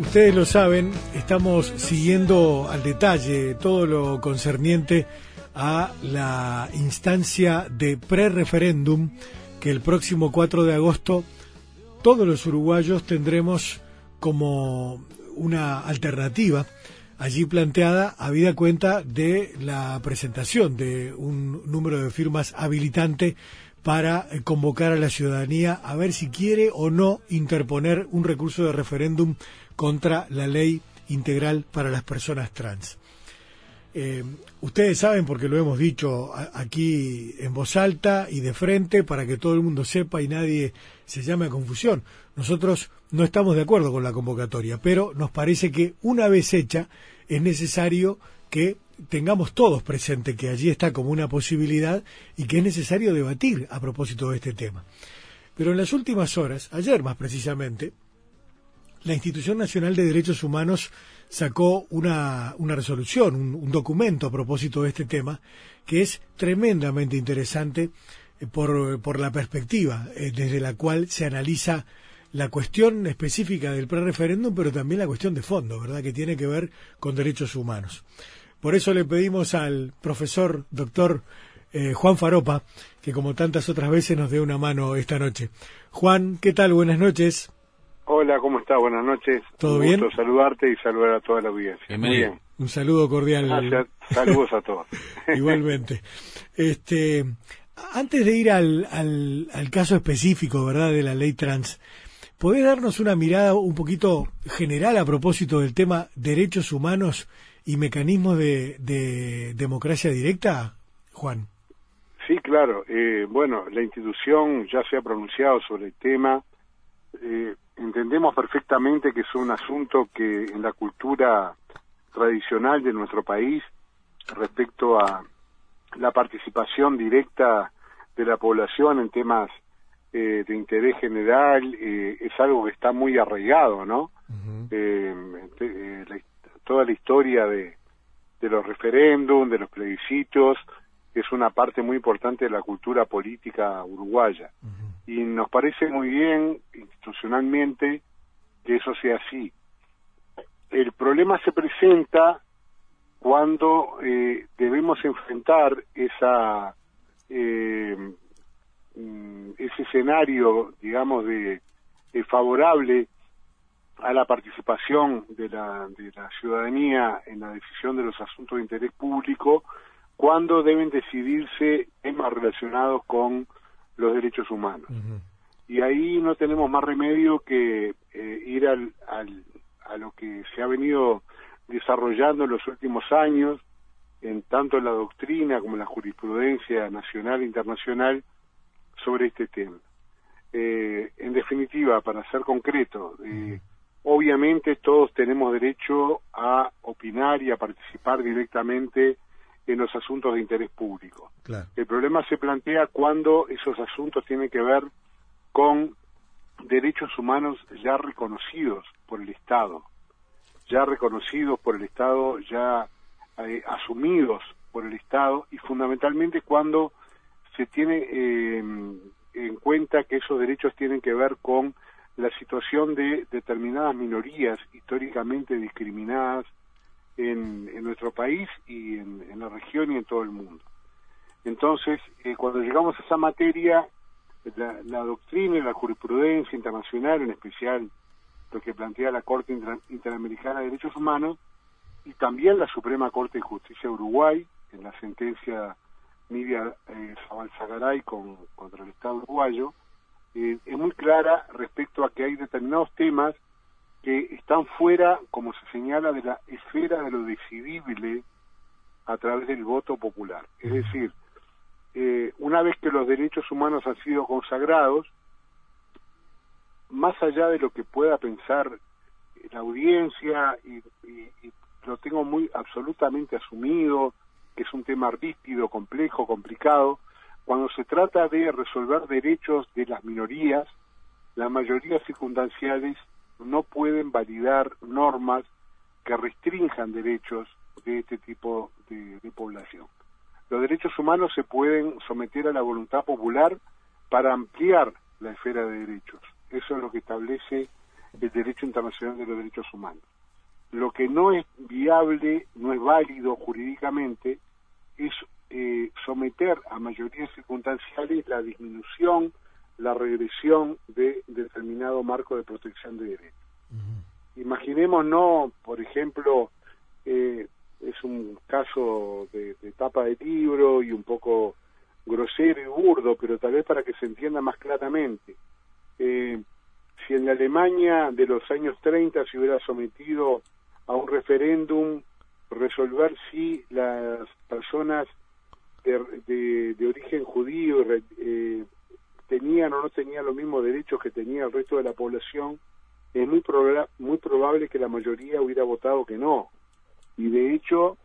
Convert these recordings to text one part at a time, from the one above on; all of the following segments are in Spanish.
Ustedes lo saben, estamos siguiendo al detalle todo lo concerniente a la instancia de pre-referéndum que el próximo 4 de agosto todos los uruguayos tendremos como una alternativa allí planteada habida cuenta de la presentación de un número de firmas habilitante para convocar a la ciudadanía a ver si quiere o no interponer un recurso de referéndum contra la ley integral para las personas trans. Eh, ustedes saben, porque lo hemos dicho aquí en voz alta y de frente, para que todo el mundo sepa y nadie se llame a confusión. Nosotros no estamos de acuerdo con la convocatoria, pero nos parece que una vez hecha es necesario que tengamos todos presente que allí está como una posibilidad y que es necesario debatir a propósito de este tema. Pero en las últimas horas, ayer más precisamente, la Institución Nacional de Derechos Humanos sacó una, una resolución, un, documento a propósito de este tema, que es tremendamente interesante eh, por, por la perspectiva eh, desde la cual se analiza la cuestión específica del pre-referéndum, pero también la cuestión de fondo, ¿verdad?, que tiene que ver con derechos humanos. Por eso le pedimos al profesor doctor eh, Juan Faropa, que como tantas otras veces nos dé una mano esta noche. Juan, ¿qué tal? Buenas noches. Hola, ¿cómo está? Buenas noches. ¿Todo Un bien? Gusto saludarte y saludar a toda la audiencia. Muy bien. Un saludo cordial. Saludos a todos. Igualmente. Este, antes de ir al, al, caso específico, ¿verdad?, de la ley trans, ¿podés darnos una mirada un poquito general a propósito del tema derechos humanos y mecanismos de, de democracia directa, Juan? Sí, claro. Eh, bueno, la institución ya se ha pronunciado sobre el tema. Eh, entendemos perfectamente que es un asunto que en la cultura tradicional de nuestro país respecto a la participación directa de la población en temas eh, de interés general eh, es algo que está muy arraigado, ¿no? Eh, toda la historia de, de los referéndums, de los plebiscitos, es una parte muy importante de la cultura política uruguaya. Y nos parece muy bien institucionalmente que eso sea así. El problema se presenta cuando eh, debemos enfrentar esa eh, mm, ese escenario, digamos, de, favorable a la participación de la, de la ciudadanía en la decisión de los asuntos de interés público cuándo deben decidirse temas relacionados con los derechos humanos. Y ahí no tenemos más remedio que eh, ir al, al, a lo que se ha venido desarrollando en los últimos años, en tanto en la doctrina como en la jurisprudencia nacional e internacional sobre este tema. Eh, en definitiva, para ser concreto, eh, obviamente todos tenemos derecho a opinar y a participar directamente en los asuntos de interés público. El problema se plantea cuando esos asuntos tienen que ver con derechos humanos ya reconocidos por el Estado, ya reconocidos por el Estado, ya eh, asumidos por el Estado y fundamentalmente cuando se tiene eh, en cuenta que esos derechos tienen que ver con la situación de determinadas minorías históricamente discriminadas en, nuestro país y en, la región y en todo el mundo. Entonces, eh, cuando llegamos a esa materia, la, doctrina y la jurisprudencia internacional, en especial lo que plantea la Corte Interamericana de Derechos Humanos, y también la Suprema Corte de Justicia de Uruguay, en la sentencia Nidia eh, con, contra el Estado uruguayo, eh, es muy clara respecto a que hay determinados temas que están fuera, como se señala, de la esfera de lo decidible a través del voto popular. Es decir, eh, una vez que los derechos humanos han sido consagrados, más allá de lo que pueda pensar la audiencia, y, lo tengo muy absolutamente asumido, que es un tema ríspido, complejo, complicado, cuando se trata de resolver derechos de las minorías, las mayorías circunstanciales no pueden validar normas que restrinjan derechos de este tipo de, población. Los derechos humanos se pueden someter a la voluntad popular para ampliar la esfera de derechos. Eso es lo que establece el derecho internacional de los derechos humanos. Lo que no es viable, no es válido jurídicamente, es eh, someter a mayorías circunstanciales la disminución, la regresión de determinado marco de protección de derechos. Imaginemos, no, por ejemplo, eh, es un caso de, de, tapa de libro y un poco grosero y burdo, pero tal vez para que se entienda más claramente. Eh, si en la Alemania de los años 30 se hubiera sometido a un referéndum resolver si las personas de, de, origen judío eh, tenían o no tenían los mismos derechos que tenía el resto de la población, es muy, muy probable que la mayoría hubiera votado que no. Y de hecho,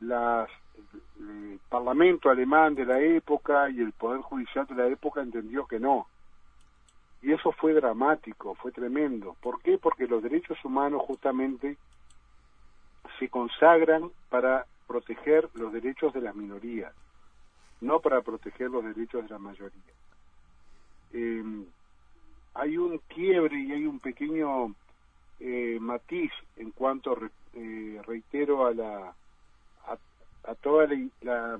las, el Parlamento alemán de la época y el Poder Judicial de la época entendió que no. Y eso fue dramático, fue tremendo. ¿Por qué? Porque los derechos humanos justamente se consagran para proteger los derechos de las minorías, no para proteger los derechos de la mayoría. Eh, hay un quiebre y hay un pequeño eh, matiz en cuanto, eh, reitero, a la a, toda la,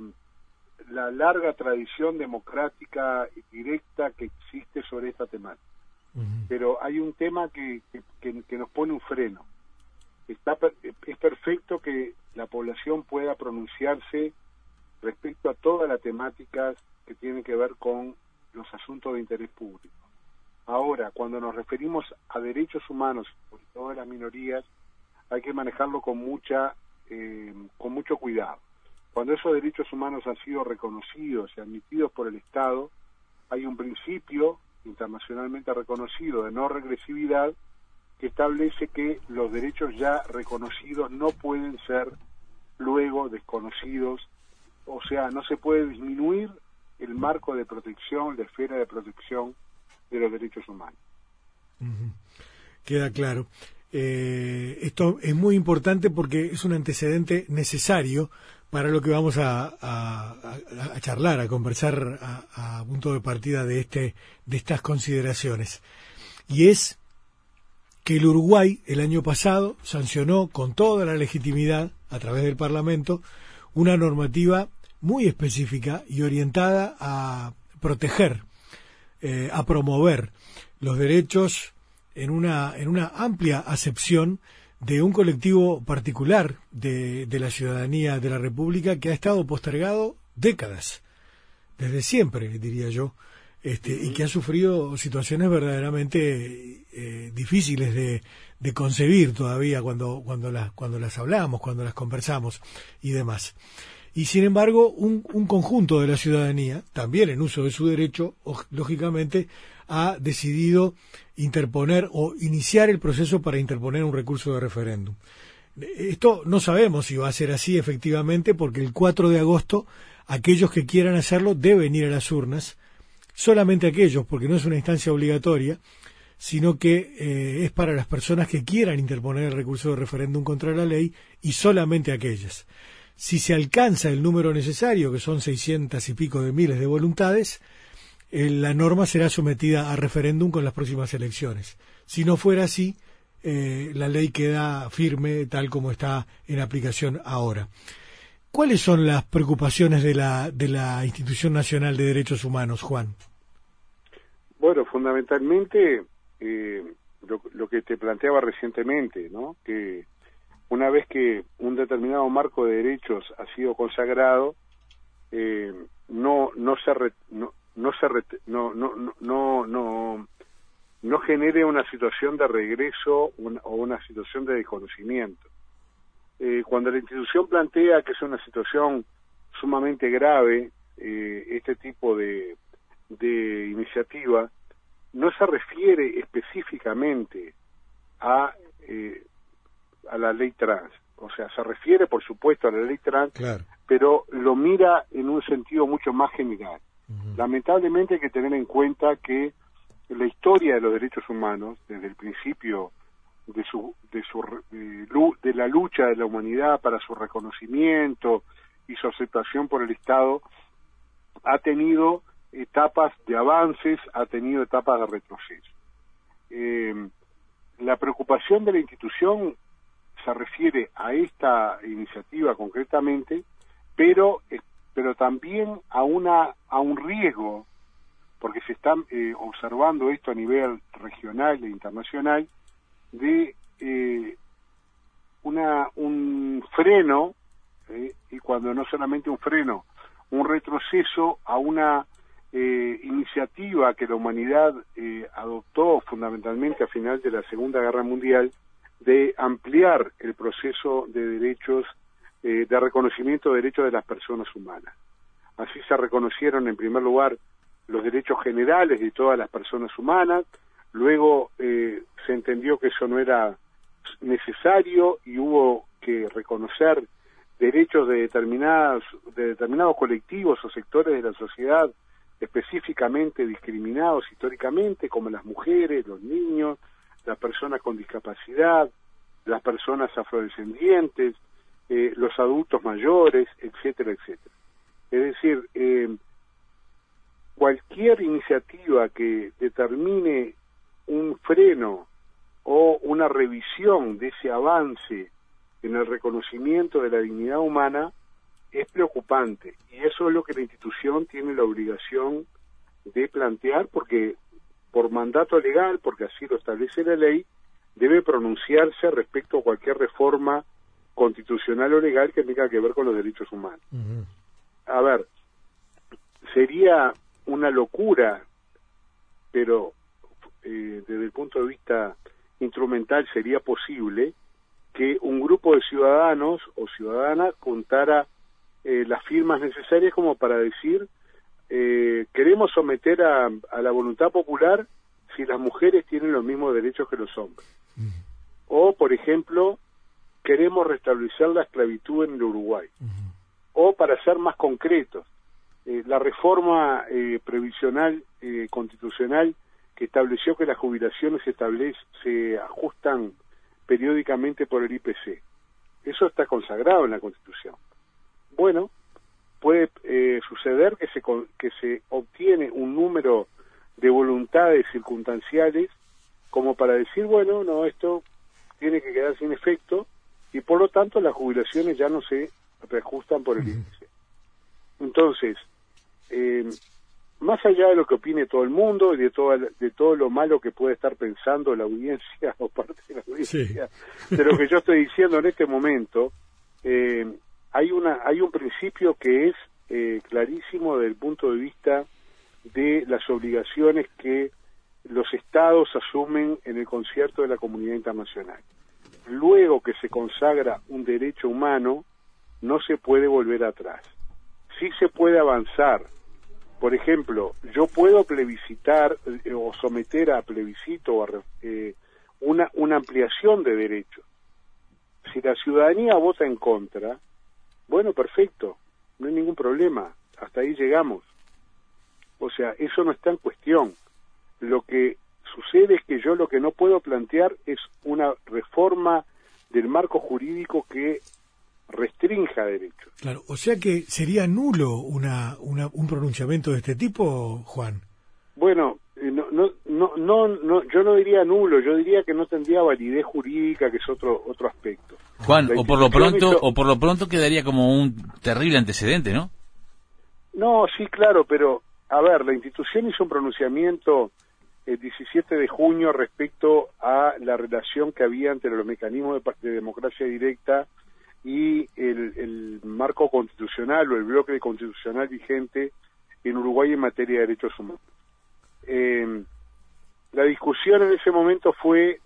la, larga tradición democrática y directa que existe sobre esta temática. Pero hay un tema que, que, que nos pone un freno está es perfecto que la población pueda pronunciarse respecto a todas las temáticas que tienen que ver con los asuntos de interés público. Ahora, cuando nos referimos a derechos humanos, por todas las minorías, hay que manejarlo con mucha, eh, con mucho cuidado. Cuando esos derechos humanos han sido reconocidos y admitidos por el Estado, hay un principio internacionalmente reconocido de no regresividad que establece que los derechos ya reconocidos no pueden ser luego desconocidos, o sea, no se puede disminuir el marco de protección, la esfera de protección de los derechos humanos. Queda claro. Eh, esto es muy importante porque es un antecedente necesario para lo que vamos a, a, charlar, a conversar a, punto de partida de este de estas consideraciones. Y es que el Uruguay el año pasado sancionó con toda la legitimidad a través del Parlamento una normativa muy específica y orientada a proteger, eh, a promover los derechos en una, en una amplia acepción de un colectivo particular de, de la ciudadanía de la República que ha estado postergado décadas, desde siempre, diría yo, este, y que ha sufrido situaciones verdaderamente eh, difíciles de, de, concebir todavía cuando, cuando, las, cuando las hablamos, cuando las conversamos y demás. Y sin embargo, un, un conjunto de la ciudadanía, también en uso de su derecho, lógicamente, ha decidido interponer o iniciar el proceso para interponer un recurso de referéndum. Esto no sabemos si va a ser así efectivamente, porque el 4 de agosto aquellos que quieran hacerlo deben ir a las urnas solamente aquellos, porque no es una instancia obligatoria, sino que eh, es para las personas que quieran interponer el recurso de referéndum contra la ley y solamente aquellas. Si se alcanza el número necesario, que son seiscientas y pico de miles de voluntades, eh, la norma será sometida a referéndum con las próximas elecciones. Si no fuera así, eh, la ley queda firme tal como está en aplicación ahora. ¿Cuáles son las preocupaciones de la, de la Institución Nacional de Derechos Humanos, Juan? Bueno, fundamentalmente eh, lo, que te planteaba recientemente, ¿no? Que una vez que un determinado marco de derechos ha sido consagrado, eh, no no se no, no se no, no no no no genere una situación de regreso o una situación de desconocimiento. Eh, cuando la institución plantea que es una situación sumamente grave eh, este tipo de, de iniciativa, no se refiere específicamente a, eh, a la ley trans. O sea, se refiere, por supuesto, a la ley trans, pero lo mira en un sentido mucho más general. Lamentablemente hay que tener en cuenta que la historia de los derechos humanos, desde el principio de su de su de, la lucha de la humanidad para su reconocimiento y su aceptación por el Estado ha tenido etapas de avances, ha tenido etapas de retroceso. Eh, la preocupación de la institución se refiere a esta iniciativa concretamente, pero eh, pero también a una a un riesgo porque se está eh, observando esto a nivel regional e internacional de eh, una un freno y cuando no solamente un freno un retroceso a una iniciativa que la humanidad adoptó fundamentalmente a final de la Segunda Guerra Mundial de ampliar el proceso de derechos, eh, de reconocimiento de derechos de las personas humanas. Así se reconocieron en primer lugar los derechos generales de todas las personas humanas, luego eh, se entendió que eso no era necesario y hubo que reconocer derechos de determinados, de determinados colectivos o sectores de la sociedad específicamente discriminados históricamente, como las mujeres, los niños, las personas con discapacidad, las personas afrodescendientes, eh, los adultos mayores, etcétera, etcétera. Es decir, eh, cualquier iniciativa que determine un freno o una revisión de ese avance en el reconocimiento de la dignidad humana es preocupante y eso es lo que la institución tiene la obligación de plantear porque por mandato legal, porque así lo establece la ley, debe pronunciarse respecto a cualquier reforma constitucional o legal que tenga que ver con los derechos humanos. A ver, sería una locura, pero eh, desde el punto de vista instrumental sería posible que un grupo de ciudadanos o ciudadanas contara eh, las firmas necesarias como para decir eh, queremos someter a, la voluntad popular si las mujeres tienen los mismos derechos que los hombres. O, por ejemplo, queremos restablecer la esclavitud en el Uruguay. O, para ser más concretos, eh, la reforma eh, previsional constitucional que estableció que las jubilaciones se, se ajustan periódicamente por el IPC. Eso está consagrado en la Constitución. Bueno, puede eh, suceder que se, que se obtiene un número de voluntades circunstanciales como para decir, bueno, no, esto tiene que quedar sin efecto y por lo tanto las jubilaciones ya no se reajustan por el índice. Entonces, eh, más allá de lo que opine todo el mundo y de todo, de todo lo malo que puede estar pensando la audiencia o parte de la audiencia, de lo que yo estoy diciendo en este momento, eh, hay una hay un principio que es eh, clarísimo desde el punto de vista de las obligaciones que los estados asumen en el concierto de la comunidad internacional. Luego que se consagra un derecho humano, no se puede volver atrás. Sí se puede avanzar. Por ejemplo, yo puedo plebiscitar eh, o someter a plebiscito eh, una, una ampliación de derechos. Si la ciudadanía vota en contra, bueno, perfecto, no hay ningún problema, hasta ahí llegamos. O sea, eso no está en cuestión. Lo que sucede es que yo lo que no puedo plantear es una reforma del marco jurídico que restrinja derechos. Claro, o sea que sería nulo una, un pronunciamiento de este tipo, Juan. Bueno, eh, no, no, no, no, yo no diría nulo, yo diría que no tendría validez jurídica, que es otro otro aspecto. Juan, o por lo pronto, o por lo pronto quedaría como un terrible antecedente, ¿no? No, sí, claro, pero a ver, la institución hizo un pronunciamiento el 17 de junio respecto a la relación que había entre los mecanismos de, democracia directa y el, marco constitucional o el bloque constitucional vigente en Uruguay en materia de derechos humanos. Eh, la discusión en ese momento fue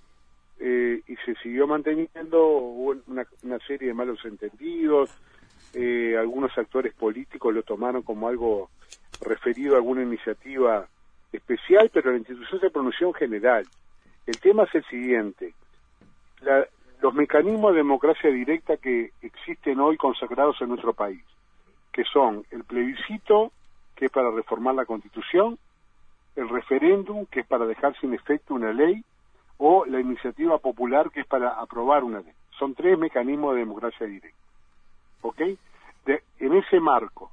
eh, y se siguió manteniendo, hubo una, serie de malos entendidos, eh, algunos actores políticos lo tomaron como algo referido a alguna iniciativa especial, pero la institución se pronunció en general. El tema es el siguiente, los mecanismos de democracia directa que existen hoy consagrados en nuestro país, que son el plebiscito, que es para reformar la constitución, el referéndum, que es para dejar sin efecto una ley, o la iniciativa popular, que es para aprobar una ley. Son tres mecanismos de democracia directa. ¿Ok? en ese marco,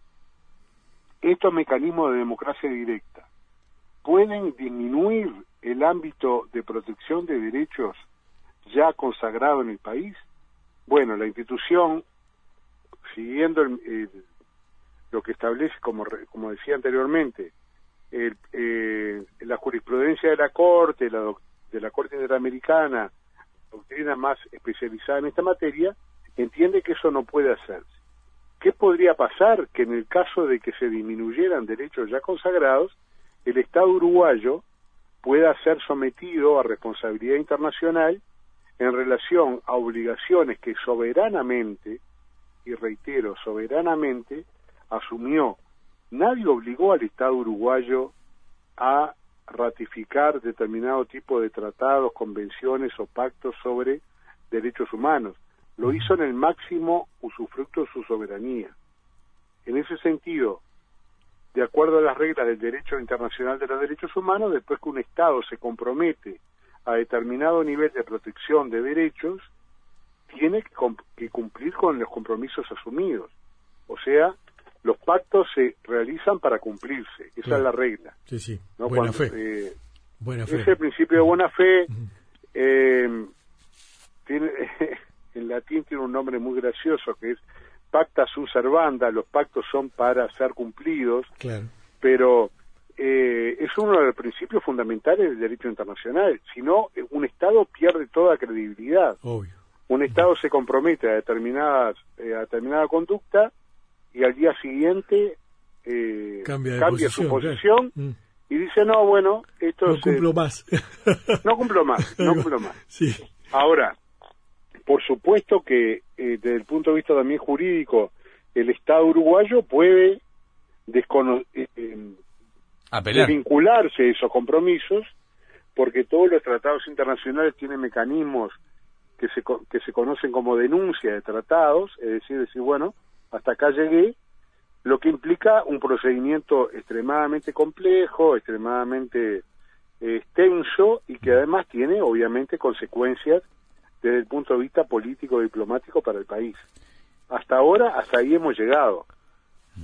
estos mecanismos de democracia directa pueden disminuir el ámbito de protección de derechos ya consagrado en el país? Bueno, la institución, siguiendo lo que establece, como, como decía anteriormente, eh, la jurisprudencia de la Corte, la, de la Corte Interamericana, doctrina más especializada en esta materia, entiende que eso no puede hacerse. ¿Qué podría pasar? Que en el caso de que se disminuyeran derechos ya consagrados, el Estado uruguayo pueda ser sometido a responsabilidad internacional en relación a obligaciones que soberanamente, y reitero, soberanamente, asumió. Nadie obligó al Estado uruguayo a ratificar determinado tipo de tratados, convenciones o pactos sobre derechos humanos. Lo hizo en el máximo usufructo de su soberanía. En ese sentido, de acuerdo a las reglas del derecho internacional de los derechos humanos, después que un Estado se compromete a determinado nivel de protección de derechos, tiene que, cumplir con los compromisos asumidos. O sea, los pactos se realizan para cumplirse, esa es la regla. Sí, sí, buena, fe. Eh, buena fe. Ese principio de buena fe eh, tiene, en latín tiene un nombre muy gracioso que es pacta sunt servanda, los pactos son para ser cumplidos, claro. pero eh, es uno de los principios fundamentales del derecho internacional. Si no, un Estado pierde toda credibilidad. Obvio. Un Estado se compromete a, determinadas, a determinada conducta y al día siguiente eh, cambia, su posición mm. y dice, no, bueno, esto no cumplo más. no cumplo más, no cumplo más. Sí. Ahora, por supuesto que eh, desde el punto de vista también jurídico, el Estado uruguayo puede eh, vincularse a esos compromisos porque todos los tratados internacionales tienen mecanismos que se, que se conocen como denuncia de tratados, es decir, decir, bueno, hasta acá llegué, lo que implica un procedimiento extremadamente complejo, extremadamente eh, extenso y que además tiene obviamente consecuencias desde el punto de vista político diplomático para el país. Hasta ahora, hasta ahí hemos llegado.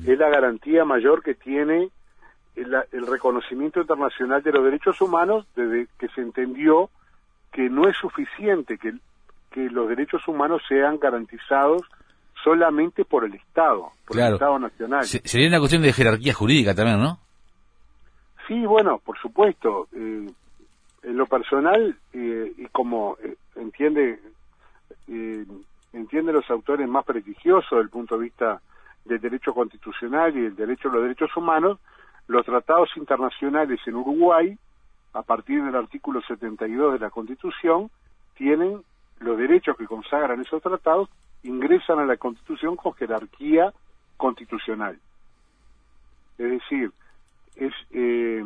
Es la garantía mayor que tiene el, reconocimiento internacional de los derechos humanos desde que se entendió que no es suficiente que, que los derechos humanos sean garantizados solamente por el Estado, por el Estado Nacional. sería una cuestión de jerarquía jurídica también, ¿no? Sí, bueno, por supuesto. Eh, en lo personal, eh, y como eh, entiende entiende los autores más prestigiosos del punto de vista del derecho constitucional y del derecho a los derechos humanos, los tratados internacionales en Uruguay, a partir del artículo 72 de la Constitución, tienen los derechos que consagran esos tratados ingresan a la Constitución con jerarquía constitucional. Es decir, es, eh,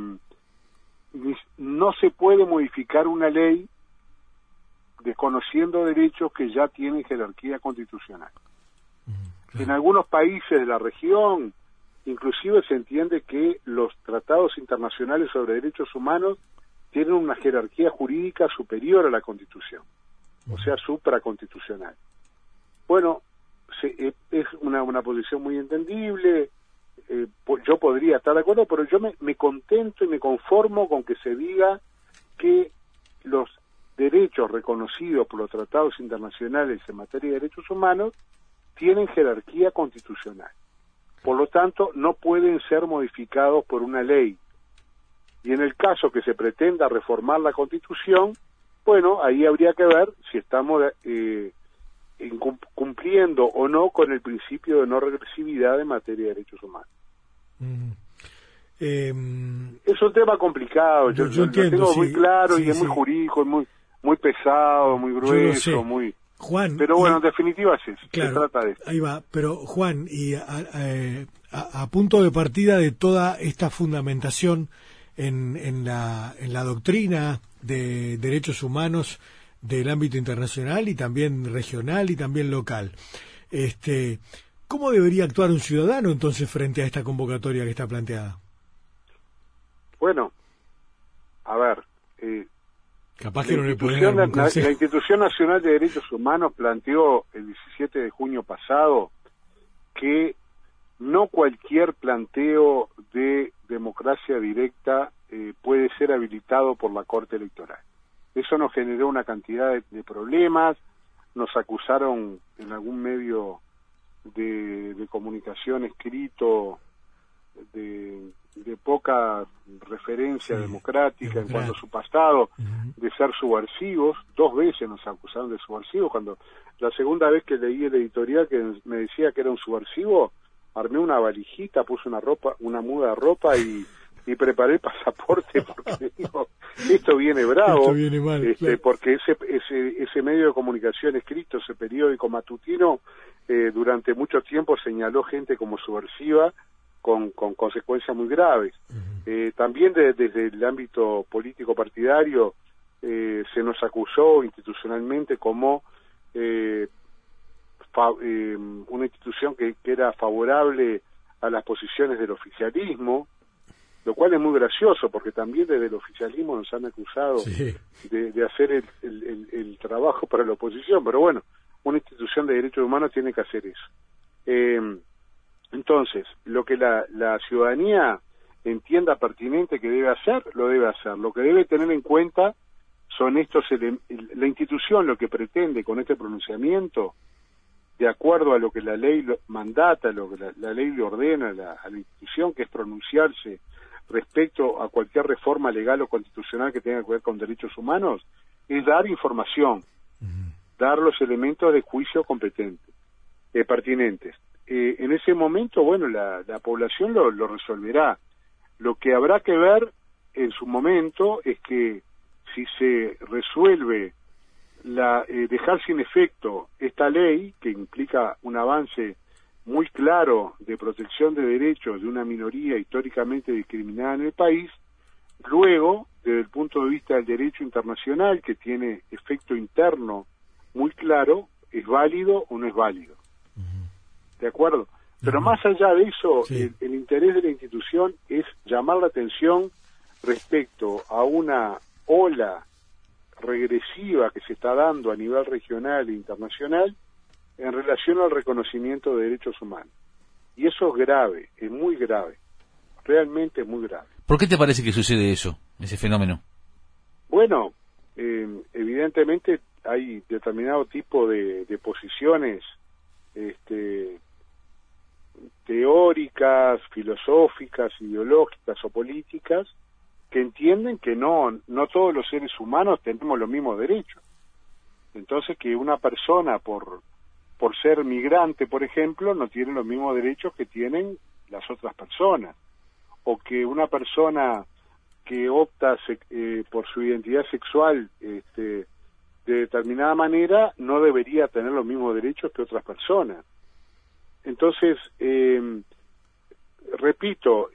no se puede modificar una ley desconociendo derechos que ya tienen jerarquía constitucional. En algunos países de la región, inclusive se entiende que los tratados internacionales sobre derechos humanos tienen una jerarquía jurídica superior a la Constitución, o sea, supraconstitucional. Bueno, eh, es una, una posición muy entendible, eh, yo podría estar de acuerdo, pero yo me, me contento y me conformo con que se diga que los derechos reconocidos por los tratados internacionales en materia de derechos humanos tienen jerarquía constitucional. Por lo tanto, no pueden ser modificados por una ley. Y en el caso que se pretenda reformar la Constitución, bueno, ahí habría que ver si estamos eh, cumpliendo o no con el principio de no regresividad en materia de derechos humanos. Em, es un tema complicado, yo, lo tengo muy claro y es muy jurídico, muy muy pesado, muy grueso, muy... Juan, pero bueno, en definitiva es eso, se trata de eso. Ahí va, pero Juan, y a, punto de partida de toda esta fundamentación en, en, la, en la doctrina de derechos humanos del ámbito internacional y también regional y también local. Este, ¿Cómo debería actuar un ciudadano entonces frente a esta convocatoria que está planteada? Bueno, a ver, eh, Capaz que la, no institución, la, la, Institución Nacional de Derechos Humanos planteó el 17 de junio pasado que no cualquier planteo de democracia directa eh, puede ser habilitado por la Corte Electoral. Eso nos generó una cantidad de, problemas, nos acusaron en algún medio de, comunicación escrito de, poca referencia democrática en cuanto a su pasado, de ser subversivos, dos veces nos acusaron de subversivos, cuando la segunda vez que leí el editorial que me decía que era un subversivo, armé una valijita, puse una ropa, una muda de ropa y y preparé el pasaporte porque digo, esto viene bravo, este, porque ese, ese, ese medio de comunicación escrito, ese periódico matutino, eh, durante mucho tiempo señaló gente como subversiva con, con consecuencias muy graves. eh, también desde el ámbito político partidario eh, se nos acusó institucionalmente como eh, eh, una institución que, que era favorable a las posiciones del oficialismo, lo cual es muy gracioso porque también desde el oficialismo nos han acusado de, hacer el, trabajo para la oposición, pero bueno, una institución de derechos humanos tiene que hacer eso. Eh, entonces, lo que la, ciudadanía entienda pertinente que debe hacer, lo debe hacer. Lo que debe tener en cuenta son estos la institución lo que pretende con este pronunciamiento, de acuerdo a lo que la ley mandata, lo que la, ley le ordena a la, institución, que es pronunciarse respecto a cualquier reforma legal o constitucional que tenga que ver con derechos humanos es dar información, dar los elementos de juicio competentes, eh, pertinentes. Eh, en ese momento, bueno, la, población lo, resolverá. Lo que habrá que ver en su momento es que si se resuelve la, eh, dejar sin efecto esta ley, que implica un avance muy claro de protección de derechos de una minoría históricamente discriminada en el país, luego, desde el punto de vista del derecho internacional, que tiene efecto interno muy claro, es válido o no es válido. ¿De acuerdo? Pero más allá de eso, el, interés de la institución es llamar la atención respecto a una ola regresiva que se está dando a nivel regional e internacional en relación al reconocimiento de derechos humanos. Y eso es grave, es muy grave, realmente es muy grave. ¿Por qué te parece que sucede eso, ese fenómeno? Bueno, eh, evidentemente hay determinado tipo de, posiciones este, teóricas, filosóficas, ideológicas o políticas que entienden que no, no todos los seres humanos tenemos los mismos derechos. Entonces que una persona por por ser migrante, por ejemplo, no tiene los mismos derechos que tienen las otras personas. O que una persona que opta eh, por su identidad sexual este, de determinada manera no debería tener los mismos derechos que otras personas. Entonces, em, repito,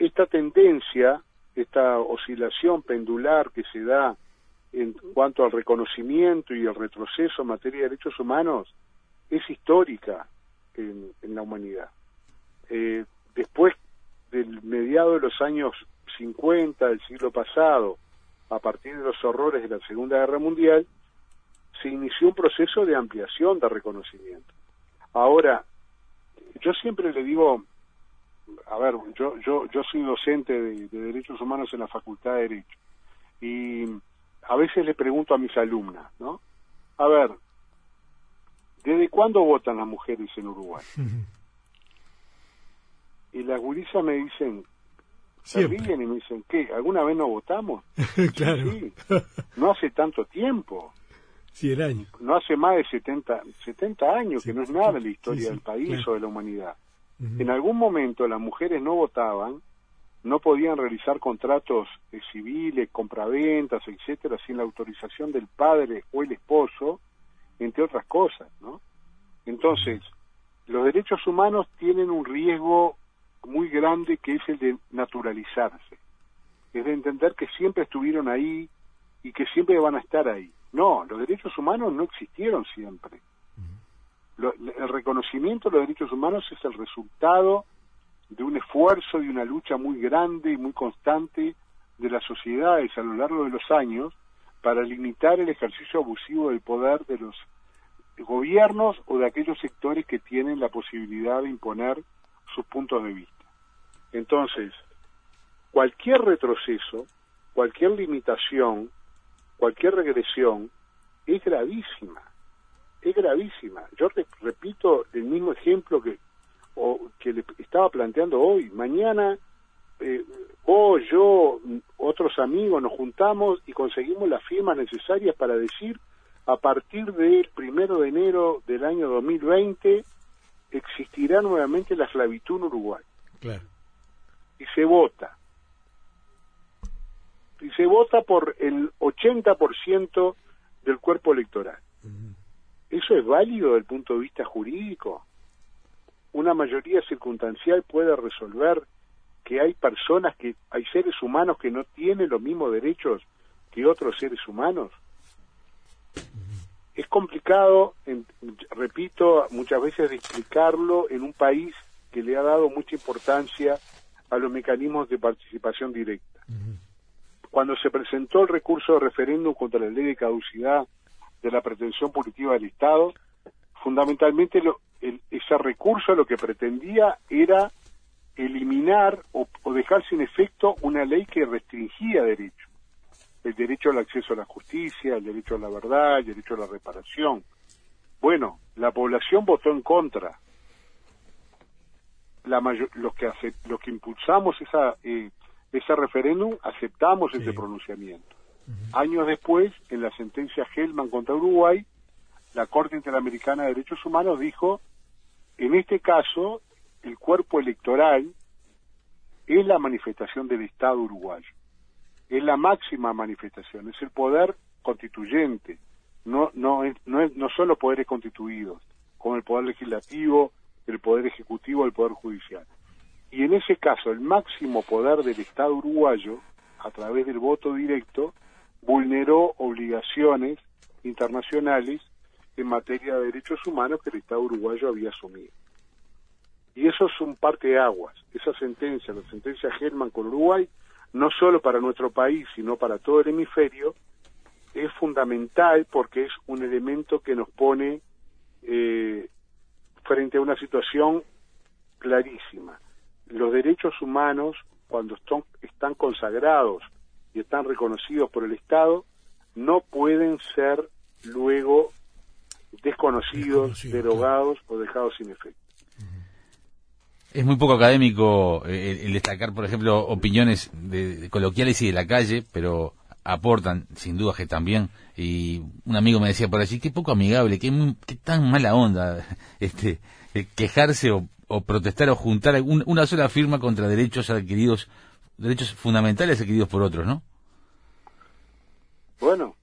esta tendencia, esta oscilación pendular que se da en cuanto al reconocimiento y el retroceso en materia de derechos humanos es histórica en, la humanidad. Eh, después del mediado de los años 50 del siglo pasado, a partir de los horrores de la Segunda Guerra Mundial, se inició un proceso de ampliación de reconocimiento. Ahora, yo siempre le digo, a ver, yo yo yo soy docente de, de derechos humanos en la Facultad de Derecho y a veces le pregunto a mis alumnas, ¿no? A ver, ¿desde cuándo votan las mujeres en Uruguay? y las gurisas me dicen, se ríen y me dicen, ¿qué? ¿Alguna vez no votamos? claro. Sí, no hace tanto tiempo. el año. No hace más de 70, 70 años, que no es nada la historia del país o de la humanidad. En algún momento las mujeres no votaban no podían realizar contratos eh, civiles, compraventas, etcétera, sin la autorización del padre o el esposo, entre otras cosas, ¿no? Entonces, los derechos humanos tienen un riesgo muy grande que es el de naturalizarse, es de entender que siempre estuvieron ahí y que siempre van a estar ahí. No, los derechos humanos no existieron siempre. el reconocimiento de los derechos humanos es el resultado de un esfuerzo y una lucha muy grande y muy constante de las sociedades a lo largo de los años para limitar el ejercicio abusivo del poder de los gobiernos o de aquellos sectores que tienen la posibilidad de imponer sus puntos de vista. Entonces, cualquier retroceso, cualquier limitación, cualquier regresión, es gravísima, es gravísima. Yo repito el mismo ejemplo que, o, que le estaba planteando hoy. Mañana eh, vos, yo, otros amigos nos juntamos y conseguimos las firmas necesarias para decir a partir del primero de enero del año 2020 existirá nuevamente la esclavitud en Uruguay. Claro. Y se vota. Y se vota por el 80% del cuerpo electoral. ¿Eso es válido desde el punto de vista jurídico? ¿Una mayoría circunstancial puede resolver que hay personas, que hay seres humanos que no tienen los mismos derechos que otros seres humanos? Es complicado, repito, muchas veces de explicarlo en un país que le ha dado mucha importancia a los mecanismos de participación directa. Cuando se presentó el recurso de referéndum contra la ley de caducidad de la pretensión punitiva del Estado, fundamentalmente ese recurso lo que pretendía era eliminar o, dejar sin efecto una ley que restringía derechos. El derecho al acceso a la justicia, el derecho a la verdad, el derecho a la reparación. Bueno, la población votó en contra. La los que los que impulsamos esa eh, ese referéndum aceptamos ese pronunciamiento. Años después, en la sentencia Hellman contra Uruguay, la Corte Interamericana de Derechos Humanos dijo, en este caso, el cuerpo electoral es la manifestación del Estado uruguayo, es la máxima manifestación, es el poder constituyente, no, no, no, no son los poderes constituidos, como el poder legislativo, el poder ejecutivo, el poder judicial. Y en ese caso, el máximo poder del Estado uruguayo, a través del voto directo, vulneró obligaciones internacionales en materia de derechos humanos que el Estado uruguayo había asumido. Y eso es un parte de aguas. Esa sentencia, la sentencia Germán con Uruguay, no solo para nuestro país, sino para todo el hemisferio, es fundamental porque es un elemento que nos pone eh, frente a una situación clarísima. Los derechos humanos, cuando están consagrados y están reconocidos por el Estado, no pueden ser luego desconocidos, derogados o dejados sin efecto. Es muy poco académico eh, el, destacar, por ejemplo, opiniones de, coloquiales y de la calle, pero aportan, sin duda que también. Y un amigo me decía por allí, qué poco amigable, qué, tan mala onda este eh, quejarse o, protestar o juntar una sola firma contra derechos adquiridos derechos fundamentales adquiridos por otros, ¿no? Bueno,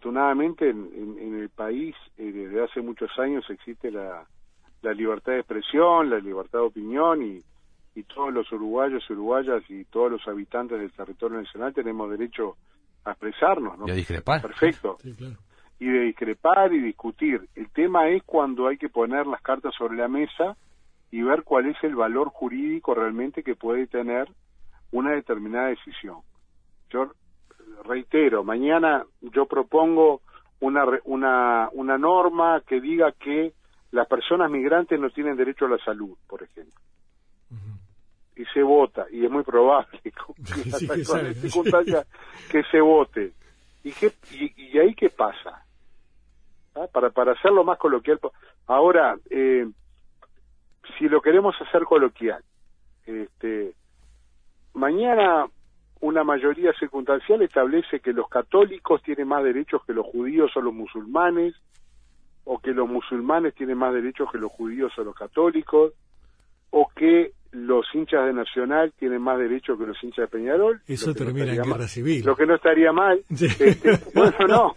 afortunadamente en, el país eh, desde hace muchos años existe la, libertad de expresión, la libertad de opinión y, y todos los uruguayos y uruguayas y todos los habitantes del territorio nacional tenemos derecho a expresarnos, ¿no? Y a discrepar. Perfecto. Y de discrepar y discutir. El tema es cuando hay que poner las cartas sobre la mesa y ver cuál es el valor jurídico realmente que puede tener una determinada decisión. Yo reitero, mañana yo propongo una, una, una norma que diga que las personas migrantes no tienen derecho a la salud, por ejemplo. Y se vota, y es muy probable que se vote. ¿Y, qué, y, ahí qué pasa? ¿Ah? Para, para hacerlo más coloquial. Ahora, eh, si lo queremos hacer coloquial, este, mañana una mayoría circunstancial establece que los católicos tienen más derechos que los judíos o los musulmanes, o que los musulmanes tienen más derechos que los judíos o los católicos, o que los hinchas de Nacional tienen más derechos que los hinchas de Peñarol. Eso termina en guerra civil. Lo que no estaría mal. Este, bueno, no,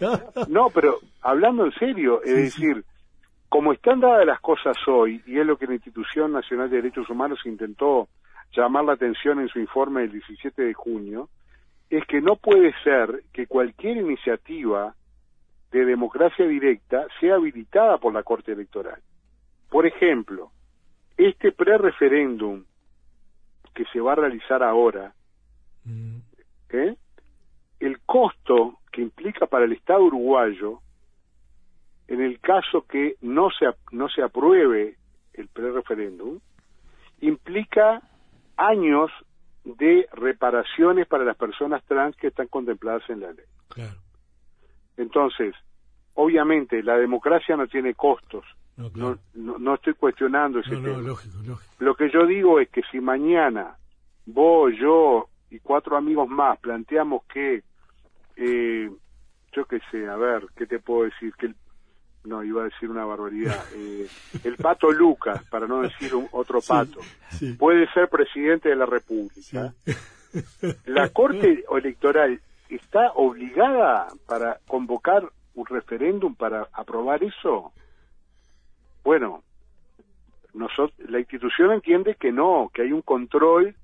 no, pero hablando en serio, es decir, como están dadas las cosas hoy, y es lo que la Institución Nacional de Derechos Humanos intentó llamar la atención en su informe del 17 de junio, es que no puede ser que cualquier iniciativa de democracia directa sea habilitada por la Corte Electoral. Por ejemplo, este pre-referéndum que se va a realizar ahora, mm. ¿eh? el costo que implica para el Estado uruguayo, en el caso que no se, no se apruebe el pre-referéndum, implica años de reparaciones para las personas trans que están contempladas en la ley. Claro. Entonces, obviamente, la democracia no tiene costos. No, claro. No, no, estoy cuestionando ese tema. lógico, lógico. Lo que yo digo es que si mañana vos, yo y cuatro amigos más planteamos que, eh, yo qué sé, a ver, ¿qué te puedo decir? Que el- no, iba a decir una barbaridad. eh, el pato Lucas, para no decir un- otro pato, sí. puede ser presidente de la Sí. República. La Corte Electoral está obligada para convocar un referéndum para aprobar eso. Bueno, nosotros, la institución entiende que no, que hay un control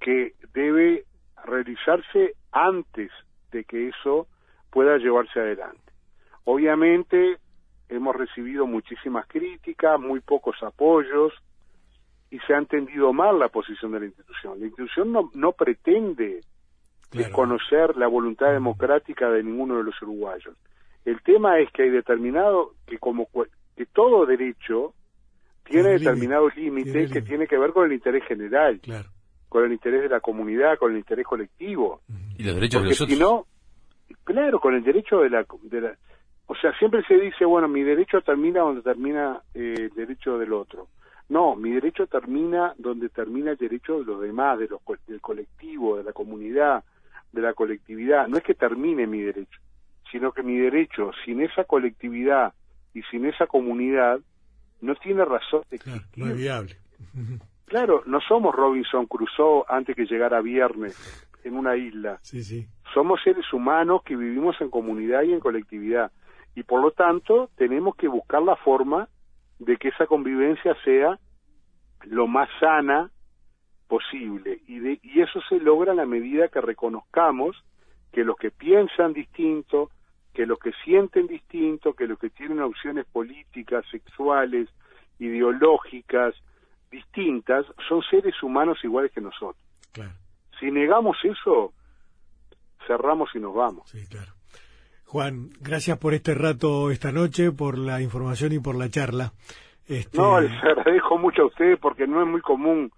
que debe realizarse antes de que eso pueda llevarse adelante. Obviamente hemos recibido muchísimas críticas, muy pocos apoyos y se ha entendido mal la posición de la institución. La institución no, no pretende Claro. desconocer la voluntad democrática de ninguno de los uruguayos. El tema es que hay determinado que como cu- que todo derecho tiene Tiene determinados límite, que tiene que ver con el interés general, Claro. con el interés de la comunidad, con el interés colectivo. Y los derechos de Porque los si otros. no, claro, con el derecho de la, de la- O sea, siempre se dice, bueno, mi derecho termina donde termina eh, el derecho del otro. No, mi derecho termina donde termina el derecho de los demás, de los, del colectivo, de la comunidad, de la colectividad. No es que termine mi derecho, sino que mi derecho, sin esa colectividad y sin esa comunidad, no tiene razón de Claro, no es viable. Claro, no somos Robinson Crusoe antes que llegara viernes en una isla Sí, sí. somos seres humanos que vivimos en comunidad y en colectividad y por lo tanto tenemos que buscar la forma de que esa convivencia sea lo más sana posible y, de, y eso se logra a la medida que reconozcamos que los que piensan distinto, que los que sienten distinto, que los que tienen opciones políticas, sexuales, ideológicas distintas, son seres humanos iguales que nosotros. Claro. Si negamos eso, cerramos y nos vamos. Sí, claro. Juan, gracias por este rato esta noche, por la información y por la charla. Este, No, les agradezco mucho a ustedes porque no es muy común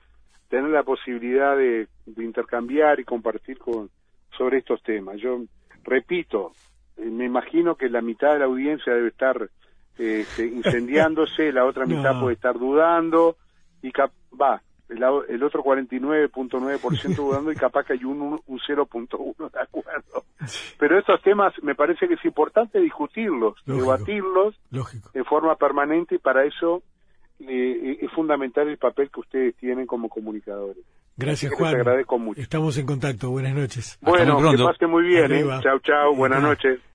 tener la posibilidad de, de intercambiar y compartir con, sobre estos temas. Yo repito, eh, me imagino que la mitad de la audiencia debe estar eh, este, incendiándose, la otra mitad No. puede estar dudando y va, el, el otro 49.9% dudando y capaz que hay un, un, un 0.1 de acuerdo. Pero estos temas me parece que es importante discutirlos, Lógico. debatirlos Lógico. en forma permanente y para eso eh, es fundamental el papel que ustedes tienen como comunicadores. Gracias, Juan. agradezco mucho. Estamos en contacto. Buenas noches. Bueno, que pasen muy bien. ¿eh? Chao, chao. Buenas noches.